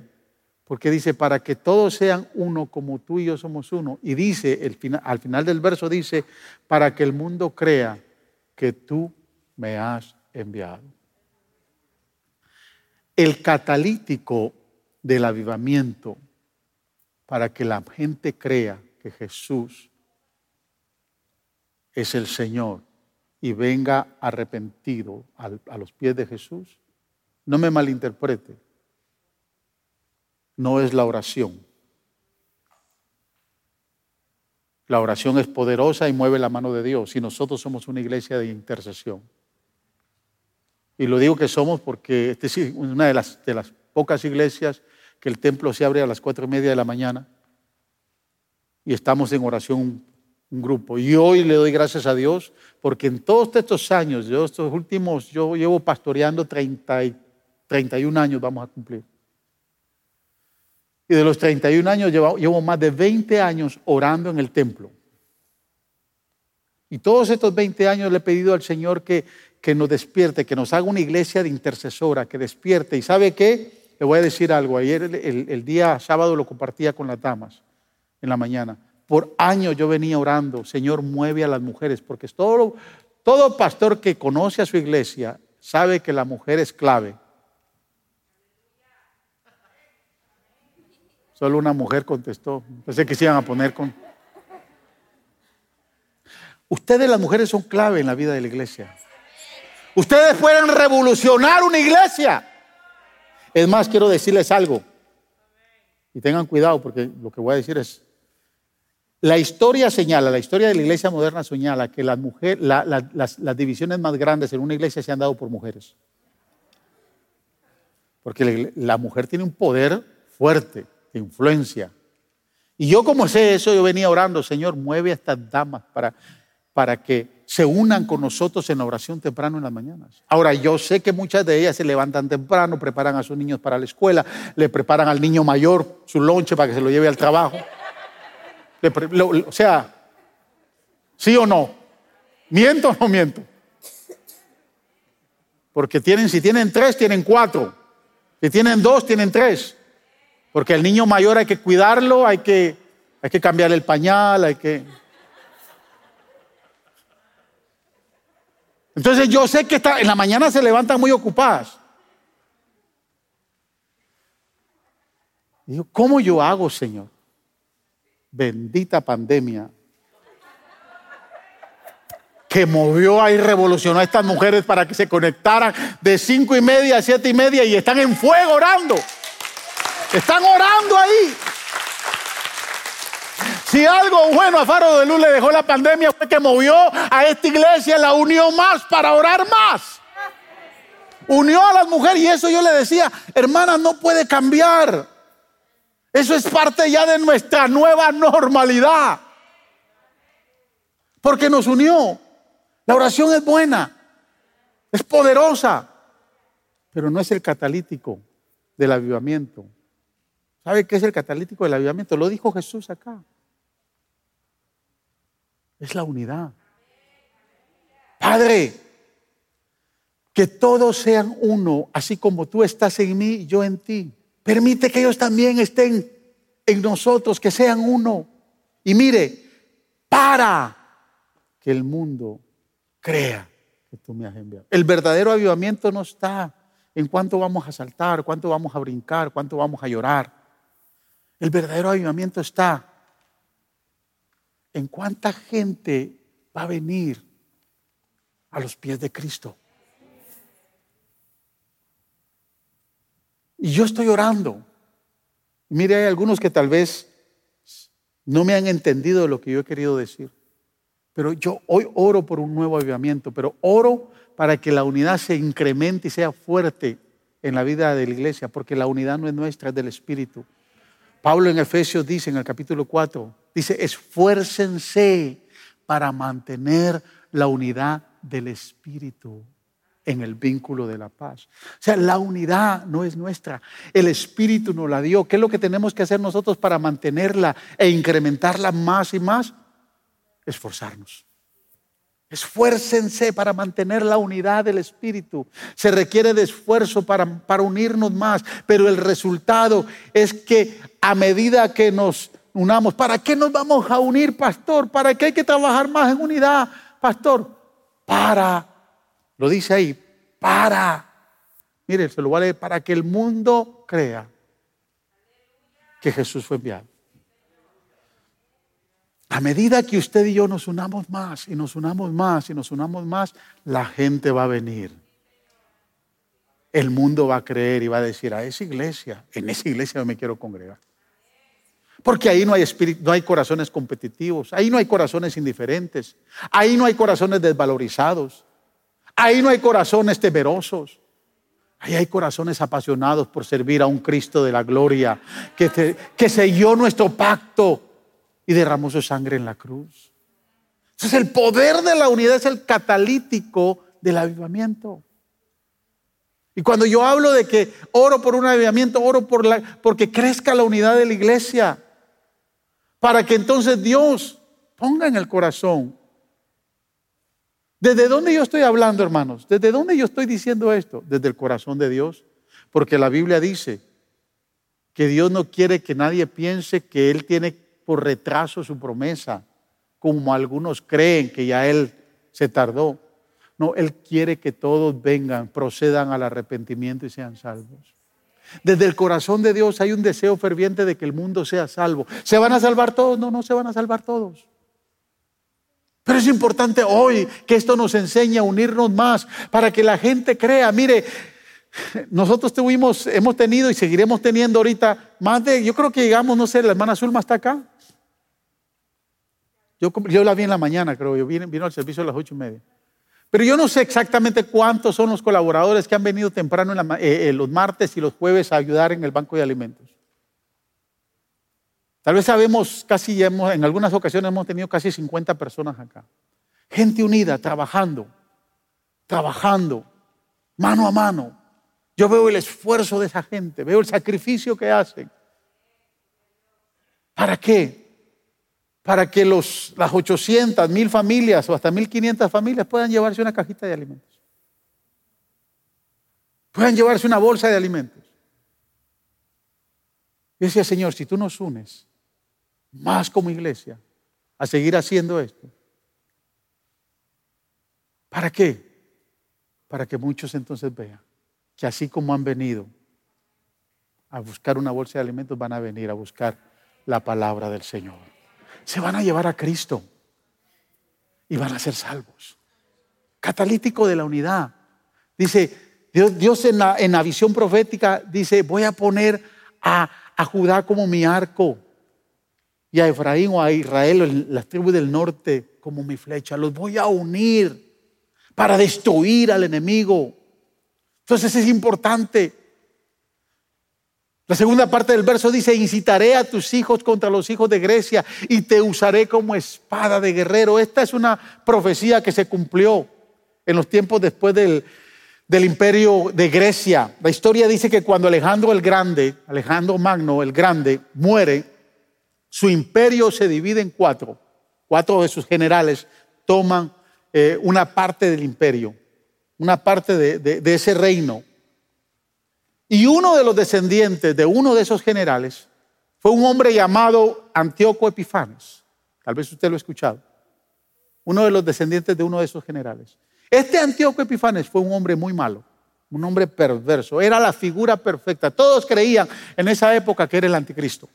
porque dice, para que todos sean uno como tú y yo somos uno. Y dice, al final del verso dice, para que el mundo crea que tú me has enviado el catalítico del avivamiento para que la gente crea que Jesús es el Señor y venga arrepentido a los pies de Jesús, no me malinterprete, no es la oración. La oración es poderosa y mueve la mano de Dios y nosotros somos una iglesia de intercesión. Y lo digo que somos porque esta es una de las, de las pocas iglesias que el templo se abre a las cuatro y media de la mañana y estamos en oración un, grupo. Y hoy le doy gracias a Dios porque en todos estos años, yo estos últimos, yo llevo pastoreando 30 y, 31 años, vamos a cumplir. Y de los 31 años llevo, más de 20 años orando en el templo. Y todos estos 20 años le he pedido al Señor que, que nos despierte, que nos haga una iglesia de intercesora, que despierte. ¿Y sabe qué? Le voy a decir algo. Ayer, el, día sábado, lo compartía con las damas en la mañana. Por años yo venía orando, Señor, mueve a las mujeres, porque todo, todo pastor que conoce a su iglesia sabe que la mujer es clave. Solo una mujer contestó. Pensé que se iban a poner con... Ustedes las mujeres son clave en la vida de la iglesia. Ustedes pueden revolucionar una iglesia. Es más, quiero decirles algo. Y tengan cuidado porque lo que voy a decir es, la historia señala, la historia de la iglesia moderna señala que las, las, divisiones más grandes en una iglesia se han dado por mujeres. Porque la mujer tiene un poder fuerte, influencia. Y yo como sé eso, yo venía orando, Señor, mueve a estas damas para, para que se unan con nosotros en la oración temprano en las mañanas. Ahora, yo sé que muchas de ellas se levantan temprano, preparan a sus niños para la escuela, le preparan al niño mayor su lonche para que se lo lleve al trabajo. o sea, ¿sí o no? ¿Miento o no miento? Porque tienen, si tienen tres, tienen cuatro. Si tienen dos, tienen tres. Porque el niño mayor hay que cuidarlo, hay que, hay que cambiarle el pañal, hay que... Entonces yo sé que en la mañana se levantan muy ocupadas. Digo, ¿cómo yo hago, Señor? Bendita pandemia. que movió y revolucionó a estas mujeres para que se conectaran de cinco y media a siete y media y están en fuego orando. Están orando ahí. Si algo bueno a Faro de Luz le dejó la pandemia fue que movió a esta iglesia, la unió más para orar más. Unió a las mujeres y eso yo le decía, hermana, no puede cambiar. Eso es parte ya de nuestra nueva normalidad. Porque nos unió. La oración es buena, es poderosa, pero no es el catalítico del avivamiento. ¿Sabe qué es el catalítico del avivamiento? Lo dijo Jesús acá. Es la unidad. Padre, que todos sean uno, así como tú estás en mí y yo en ti. Permite que ellos también estén en nosotros, que sean uno. Y mire, para que el mundo crea que tú me has enviado. El verdadero avivamiento no está en cuánto vamos a saltar, cuánto vamos a brincar, cuánto vamos a llorar. El verdadero avivamiento está en cuánta gente va a venir a los pies de Cristo. Y yo estoy orando. Mire, hay algunos que tal vez no me han entendido lo que yo he querido decir. Pero yo hoy oro por un nuevo avivamiento, pero oro para que la unidad se incremente y sea fuerte en la vida de la iglesia, porque la unidad no es nuestra, es del Espíritu. Pablo en Efesios dice en el capítulo 4, dice, esfuércense para mantener la unidad del Espíritu en el vínculo de la paz. O sea, la unidad no es nuestra, el Espíritu nos la dio. ¿Qué es lo que tenemos que hacer nosotros para mantenerla e incrementarla más y más? esforzarnos. Esfuércense para mantener la unidad del Espíritu. Se requiere de esfuerzo para, para, unirnos más, pero el resultado es que a medida que nos unamos, ¿para qué nos vamos a unir, pastor? ¿Para qué hay que trabajar más en unidad, pastor? Para, lo dice ahí, para. Mire, se lo vale para que el mundo crea que Jesús fue enviado. A medida que usted y yo nos unamos más y nos unamos más y nos unamos más, la gente va a venir. El mundo va a creer y va a decir, a esa iglesia, en esa iglesia yo me quiero congregar. Porque ahí no hay, espíritu, no hay corazones competitivos, ahí no hay corazones indiferentes, ahí no hay corazones desvalorizados, ahí no hay corazones temerosos, ahí hay corazones apasionados por servir a un Cristo de la gloria que, que selló nuestro pacto y derramó su sangre en la cruz. Entonces el poder de la unidad es el catalítico del avivamiento. Y cuando yo hablo de que oro por un avivamiento, oro por la, porque crezca la unidad de la iglesia, para que entonces Dios ponga en el corazón. ¿Desde dónde yo estoy hablando, hermanos? ¿Desde dónde yo estoy diciendo esto? Desde el corazón de Dios. Porque la Biblia dice que Dios no quiere que nadie piense que Él tiene por retraso su promesa, como algunos creen que ya Él se tardó. No, Él quiere que todos vengan, procedan al arrepentimiento y sean salvos. Desde el corazón de Dios hay un deseo ferviente de que el mundo sea salvo. ¿Se van a salvar todos? No, no se van a salvar todos. Pero es importante hoy que esto nos enseñe a unirnos más para que la gente crea. Mire, nosotros tuvimos, hemos tenido y seguiremos teniendo ahorita más de, yo creo que llegamos, no sé, la hermana Zulma está acá. Yo, la vi en la mañana, creo yo, vino, al servicio a las ocho y media. Pero yo no sé exactamente cuántos son los colaboradores que han venido temprano eh, eh, los martes y los jueves a ayudar en el banco de alimentos. Tal vez sabemos, casi hemos, en algunas ocasiones hemos tenido casi 50 personas acá. Gente unida, trabajando, trabajando, mano a mano. Yo veo el esfuerzo de esa gente, veo el sacrificio que hacen. ¿Para qué? Para que los, las 800, mil familias o hasta 1500 familias puedan llevarse una cajita de alimentos. Puedan llevarse una bolsa de alimentos. Y decía, Señor, si tú nos unes más como iglesia a seguir haciendo esto, ¿para qué? Para que muchos entonces vean que así como han venido a buscar una bolsa de alimentos, van a venir a buscar la palabra del Señor se van a llevar a Cristo y van a ser salvos. catalítico de la unidad. Dice, Dios, Dios en, la, visión profética dice, voy a poner a, a, Judá como mi arco y a Efraín o a Israel, las tribus del norte, como mi flecha. Los voy a unir para destruir al enemigo. Entonces es importante. La segunda parte del verso dice, incitaré a tus hijos contra los hijos de Grecia y te usaré como espada de guerrero. Esta es una profecía que se cumplió en los tiempos después del, imperio de Grecia. La historia dice que cuando Alejandro el Grande, Alejandro Magno el Grande, muere, su imperio se divide en cuatro. Cuatro de sus generales toman eh, una parte del imperio, una parte de ese reino. Y uno de los descendientes de uno de esos generales fue un hombre llamado Antíoco Epifanes. Tal vez usted lo ha escuchado. Uno de los descendientes de uno de esos generales. Este Antíoco Epifanes fue un hombre muy malo, un hombre perverso. Era la figura perfecta. Todos creían en esa época que era el anticristo.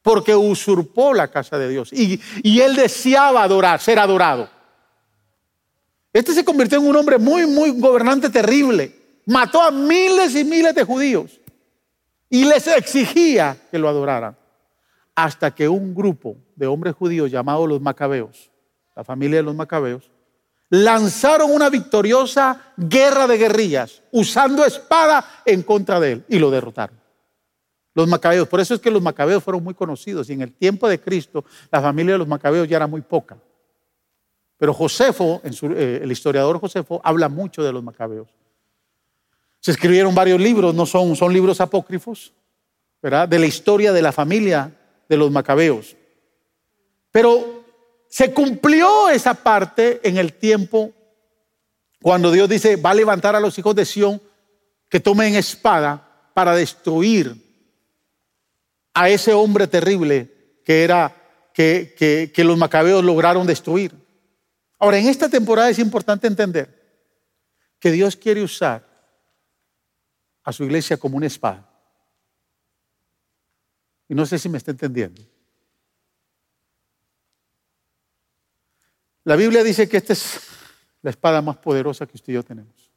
Porque usurpó la casa de Dios. Y, él deseaba adorar, ser adorado. Este se convirtió en un hombre muy, muy gobernante terrible mató a miles y miles de judíos y les exigía que lo adoraran. Hasta que un grupo de hombres judíos llamados los macabeos, la familia de los macabeos, lanzaron una victoriosa guerra de guerrillas usando espada en contra de él y lo derrotaron. Los macabeos, por eso es que los macabeos fueron muy conocidos y en el tiempo de Cristo la familia de los macabeos ya era muy poca. Pero Josefo, eh, el historiador Josefo, habla mucho de los macabeos. Se escribieron varios libros, no son, son libros apócrifos, ¿verdad? De la historia de la familia de los macabeos. Pero se cumplió esa parte en el tiempo cuando Dios dice, va a levantar a los hijos de Sión que tomen espada para destruir a ese hombre terrible que era que, que, que los macabeos lograron destruir. Ahora, en esta temporada es importante entender que Dios quiere usar a su iglesia como una espada. Y no sé si me está entendiendo. La Biblia dice que esta es la espada más poderosa que usted y yo tenemos.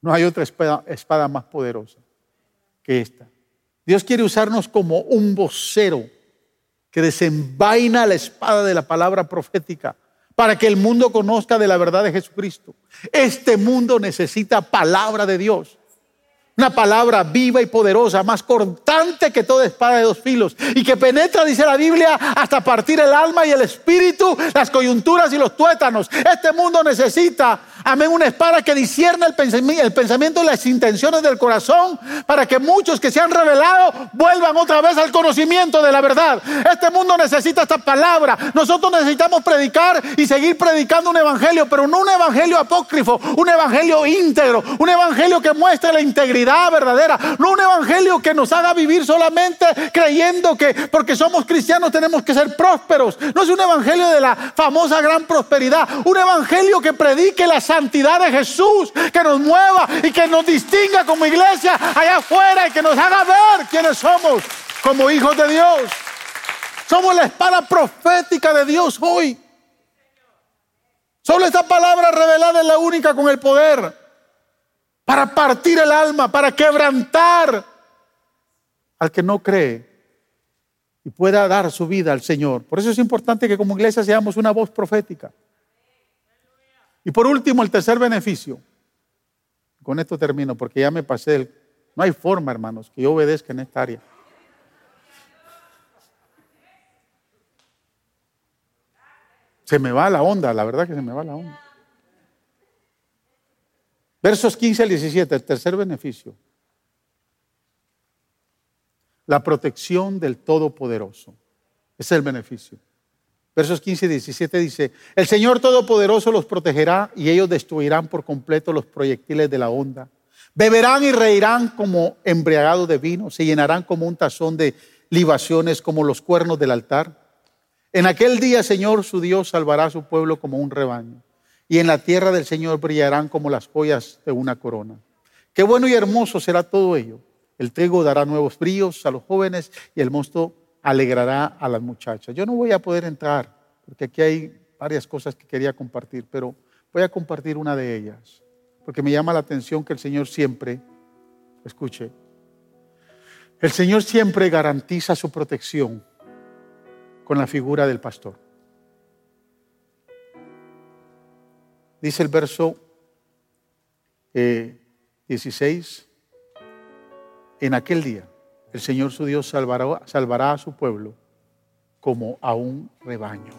No hay otra espada, espada más poderosa que esta. Dios quiere usarnos como un vocero que desenvaina la espada de la palabra profética para que el mundo conozca de la verdad de Jesucristo. Este mundo necesita palabra de Dios. Una palabra viva y poderosa, más cortante que toda espada de dos filos y que penetra, dice la Biblia, hasta partir el alma y el espíritu, las coyunturas y los tuétanos. Este mundo necesita, amén, una espada que discierne el pensamiento, y las intenciones del corazón para que muchos que se han revelado vuelvan otra vez al conocimiento de la verdad. Este mundo necesita esta palabra. Nosotros necesitamos predicar y seguir predicando un evangelio, pero no un evangelio apócrifo, un evangelio íntegro, un evangelio que muestre la integridad verdadera, no un evangelio que nos haga vivir solamente creyendo que porque somos cristianos tenemos que ser prósperos. No es un evangelio de la famosa gran prosperidad, un evangelio que predique la santidad de Jesús, que nos mueva y que nos distinga como iglesia allá afuera y que nos haga ver quiénes somos como hijos de Dios. Somos la espada profética de Dios hoy. Solo esta palabra revelada es la única con el poder para partir el alma, para quebrantar al que no cree y pueda dar su vida al Señor. Por eso es importante que como iglesia seamos una voz profética. Y por último, el tercer beneficio. Con esto termino, porque ya me pasé el... No hay forma, hermanos, que yo obedezca en esta área. Se me va la onda, la verdad que se me va la onda. Versos 15 al 17, el tercer beneficio. La protección del Todopoderoso. Es el beneficio. Versos 15 y 17 dice, el Señor Todopoderoso los protegerá y ellos destruirán por completo los proyectiles de la onda. Beberán y reirán como embriagados de vino, se llenarán como un tazón de libaciones, como los cuernos del altar. En aquel día, Señor, su Dios salvará a su pueblo como un rebaño y en la tierra del Señor brillarán como las joyas de una corona. Qué bueno y hermoso será todo ello. El trigo dará nuevos brillos a los jóvenes y el mosto alegrará a las muchachas. Yo no voy a poder entrar porque aquí hay varias cosas que quería compartir, pero voy a compartir una de ellas, porque me llama la atención que el Señor siempre, escuche, el Señor siempre garantiza su protección con la figura del pastor. Dice el verso 16, eh, en aquel día el Señor su Dios salvará, salvará a su pueblo como a un rebaño.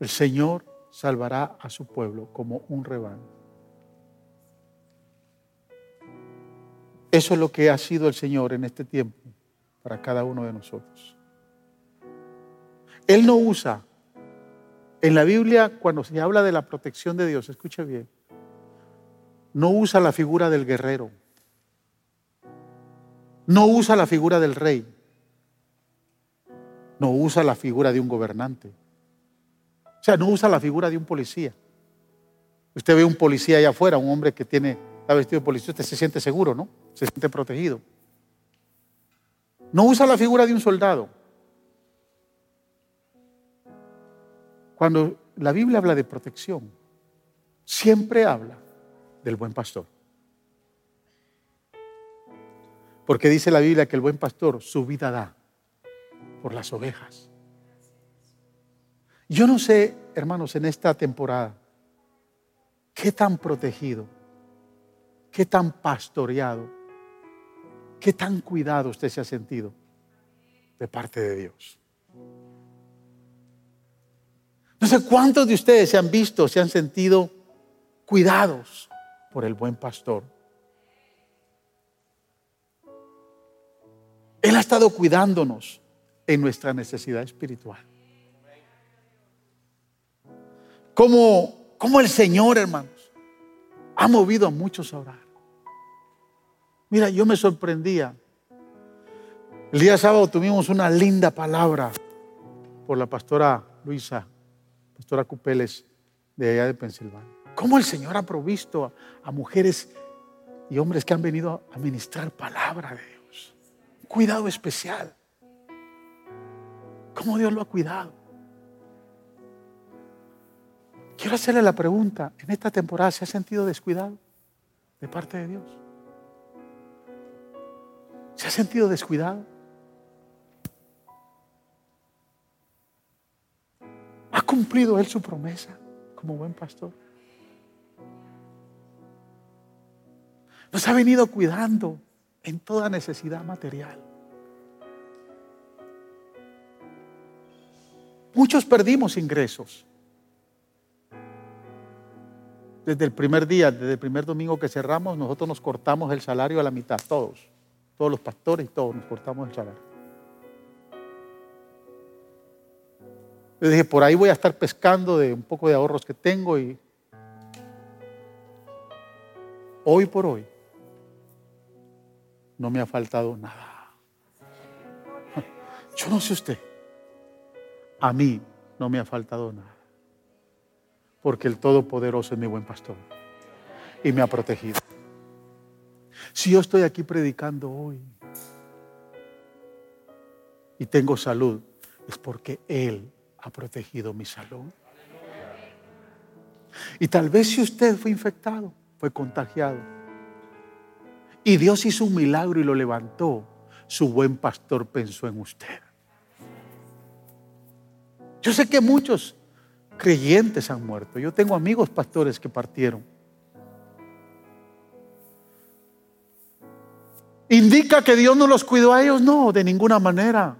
El Señor salvará a su pueblo como un rebaño. Eso es lo que ha sido el Señor en este tiempo para cada uno de nosotros. Él no usa, en la Biblia cuando se habla de la protección de Dios, escuche bien, no usa la figura del guerrero, no usa la figura del rey, no usa la figura de un gobernante, o sea, no usa la figura de un policía. Usted ve un policía allá afuera, un hombre que tiene, está vestido de policía, usted se siente seguro, ¿no? Se siente protegido. No usa la figura de un soldado. Cuando la Biblia habla de protección, siempre habla del buen pastor. Porque dice la Biblia que el buen pastor su vida da por las ovejas. Yo no sé, hermanos, en esta temporada, qué tan protegido, qué tan pastoreado ¿Qué tan cuidado usted se ha sentido de parte de Dios? No sé cuántos de ustedes se han visto, se han sentido cuidados por el buen pastor. Él ha estado cuidándonos en nuestra necesidad espiritual. Como, como el Señor, hermanos, ha movido a muchos a orar. Mira, yo me sorprendía. El día sábado tuvimos una linda palabra por la pastora Luisa, pastora Cupeles de allá de Pensilvania. Cómo el Señor ha provisto a, mujeres y hombres que han venido a ministrar palabra de Dios. Cuidado especial. Cómo Dios lo ha cuidado. Quiero hacerle la pregunta, ¿en esta temporada se ha sentido descuidado de parte de Dios? ¿Se ha sentido descuidado? ¿Ha cumplido él su promesa como buen pastor? Nos ha venido cuidando en toda necesidad material. Muchos perdimos ingresos. Desde el primer día, desde el primer domingo que cerramos, nosotros nos cortamos el salario a la mitad, todos todos los pastores y todos nos cortamos el salario. Yo dije, por ahí voy a estar pescando de un poco de ahorros que tengo y hoy por hoy no me ha faltado nada. Yo no sé usted, a mí no me ha faltado nada, porque el Todopoderoso es mi buen pastor y me ha protegido. Si yo estoy aquí predicando hoy y tengo salud, es porque Él ha protegido mi salud. Y tal vez si usted fue infectado, fue contagiado, y Dios hizo un milagro y lo levantó, su buen pastor pensó en usted. Yo sé que muchos creyentes han muerto. Yo tengo amigos pastores que partieron. ¿Indica que Dios no los cuidó a ellos? No, de ninguna manera.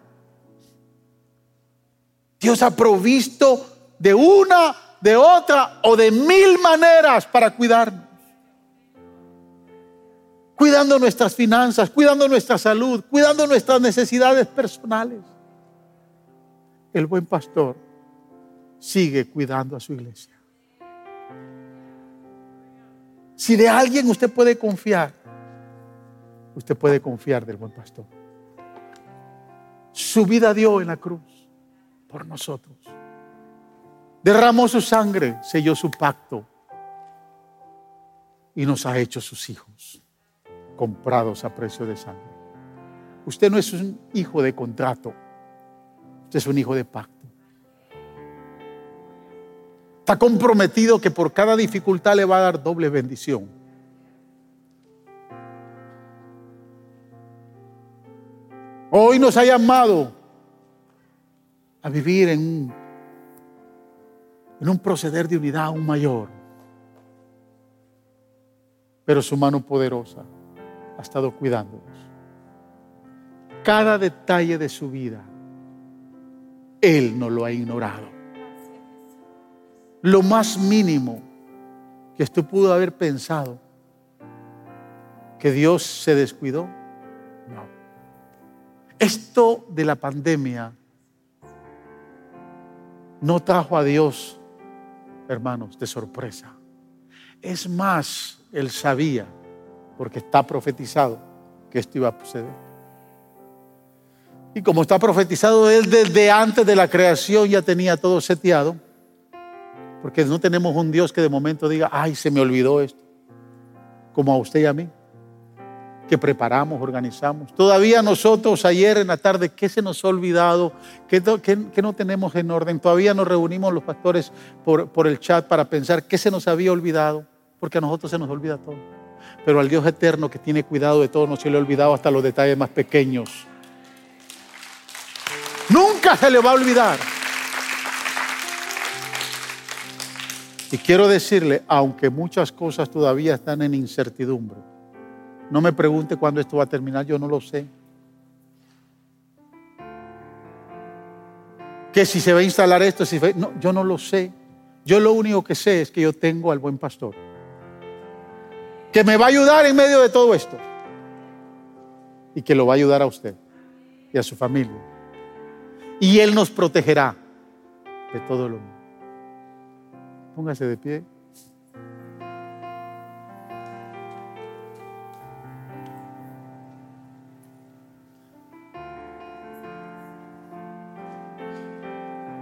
Dios ha provisto de una, de otra o de mil maneras para cuidarnos. Cuidando nuestras finanzas, cuidando nuestra salud, cuidando nuestras necesidades personales. El buen pastor sigue cuidando a su iglesia. Si de alguien usted puede confiar, usted puede confiar del buen pastor. Su vida dio en la cruz por nosotros. Derramó su sangre, selló su pacto y nos ha hecho sus hijos, comprados a precio de sangre. Usted no es un hijo de contrato, Usted es un hijo de pacto. Está comprometido que por cada dificultad le va a dar doble bendición. Hoy nos ha llamado a vivir en un, proceder de unidad aún mayor. Pero su mano poderosa ha estado cuidándonos. Cada detalle de su vida, Él no lo ha ignorado. Lo más mínimo que usted pudo haber pensado que Dios se descuidó, no. Esto de la pandemia no trajo a Dios, hermanos, de sorpresa. Es más, Él sabía, porque está profetizado, que esto iba a suceder. Y como está profetizado, Él desde antes de la creación ya tenía todo seteado, porque no tenemos un Dios que de momento diga, ay, se me olvidó esto, como a usted y a mí que preparamos, organizamos. Todavía nosotros ayer en la tarde, ¿qué se nos ha olvidado? ¿Qué, no tenemos en orden? Todavía nos reunimos los pastores por, el chat para pensar qué se nos había olvidado, porque a nosotros se nos olvida todo. Pero al Dios eterno que tiene cuidado de todo, no se le ha olvidado hasta los detalles más pequeños. Nunca se le va a olvidar. Y quiero decirle, aunque muchas cosas todavía están en incertidumbre, no me pregunte cuándo esto va a terminar, yo no lo sé. Que si se va a instalar esto, si no, yo no lo sé. Yo lo único que sé es que yo tengo al buen pastor. Que me va a ayudar en medio de todo esto. Y que lo va a ayudar a usted y a su familia. Y Él nos protegerá de todo lo malo. Póngase de pie.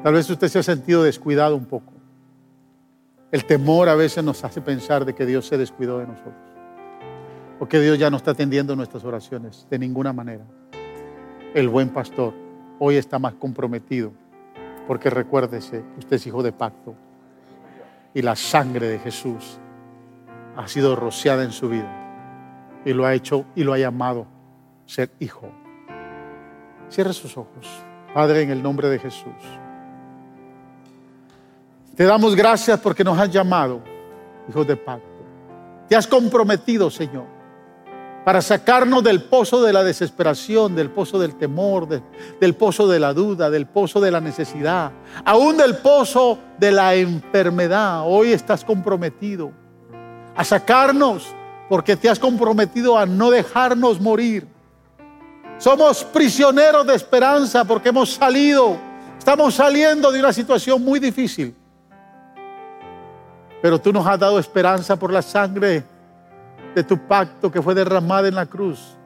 Tal vez usted se ha sentido descuidado un poco. El temor a veces nos hace pensar de que Dios se descuidó de nosotros. O que Dios ya no está atendiendo nuestras oraciones de ninguna manera. El buen pastor hoy está más comprometido. Porque recuérdese, usted es hijo de pacto. Y la sangre de Jesús ha sido rociada en su vida. Y lo ha hecho y lo ha llamado ser hijo. Cierre sus ojos. Padre, en el nombre de Jesús. Te damos gracias porque nos has llamado, hijos de pacto. Te has comprometido, Señor, para sacarnos del pozo de la desesperación, del pozo del temor, del pozo de la duda, del pozo de la necesidad, aún del pozo de la enfermedad. Hoy estás comprometido a sacarnos porque te has comprometido a no dejarnos morir. Somos prisioneros de esperanza porque hemos salido, estamos saliendo de una situación muy difícil pero tú nos has dado esperanza por la sangre de tu pacto que fue derramada en la cruz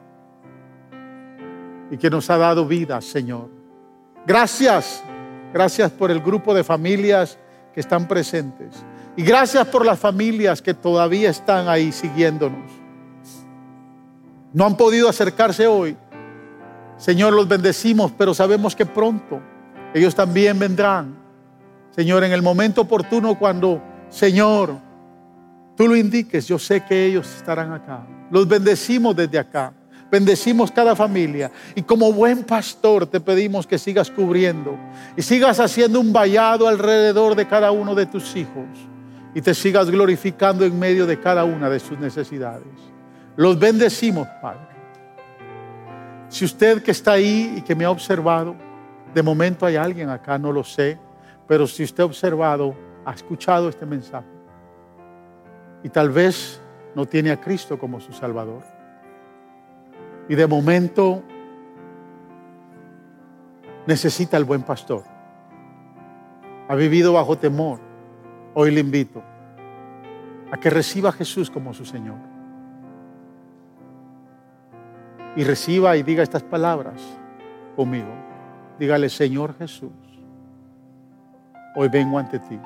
y que nos ha dado vida, Señor. Gracias, gracias por el grupo de familias que están presentes. Y gracias por las familias que todavía están ahí siguiéndonos. No han podido acercarse hoy. Señor, los bendecimos, pero sabemos que pronto ellos también vendrán. Señor, en el momento oportuno cuando Señor, tú lo indiques, yo sé que ellos estarán acá. Los bendecimos desde acá. Bendecimos cada familia. Y como buen pastor te pedimos que sigas cubriendo y sigas haciendo un vallado alrededor de cada uno de tus hijos y te sigas glorificando en medio de cada una de sus necesidades. Los bendecimos, Padre. Si usted que está ahí y que me ha observado, de momento hay alguien acá, no lo sé, pero si usted ha observado, ha escuchado este mensaje y tal vez no tiene a Cristo como su Salvador. Y de momento necesita al buen pastor. Ha vivido bajo temor. Hoy le invito a que reciba a Jesús como su Señor. Y reciba y diga estas palabras conmigo. Dígale, Señor Jesús, hoy vengo ante ti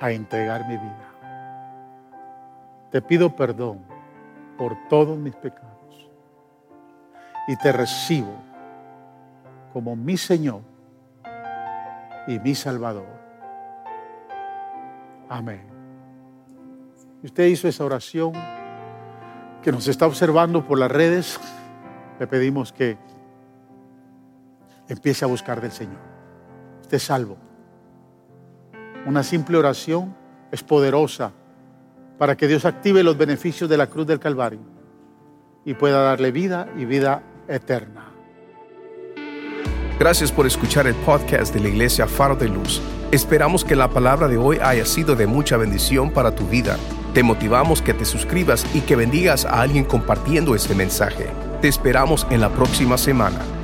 a entregar mi vida. Te pido perdón por todos mis pecados y te recibo como mi Señor y mi Salvador. Amén. Usted hizo esa oración que nos está observando por las redes. Le pedimos que empiece a buscar del Señor. Usted salvo. Una simple oración es poderosa para que Dios active los beneficios de la cruz del Calvario y pueda darle vida y vida eterna. Gracias por escuchar el podcast de la Iglesia Faro de Luz. Esperamos que la palabra de hoy haya sido de mucha bendición para tu vida. Te motivamos que te suscribas y que bendigas a alguien compartiendo este mensaje. Te esperamos en la próxima semana.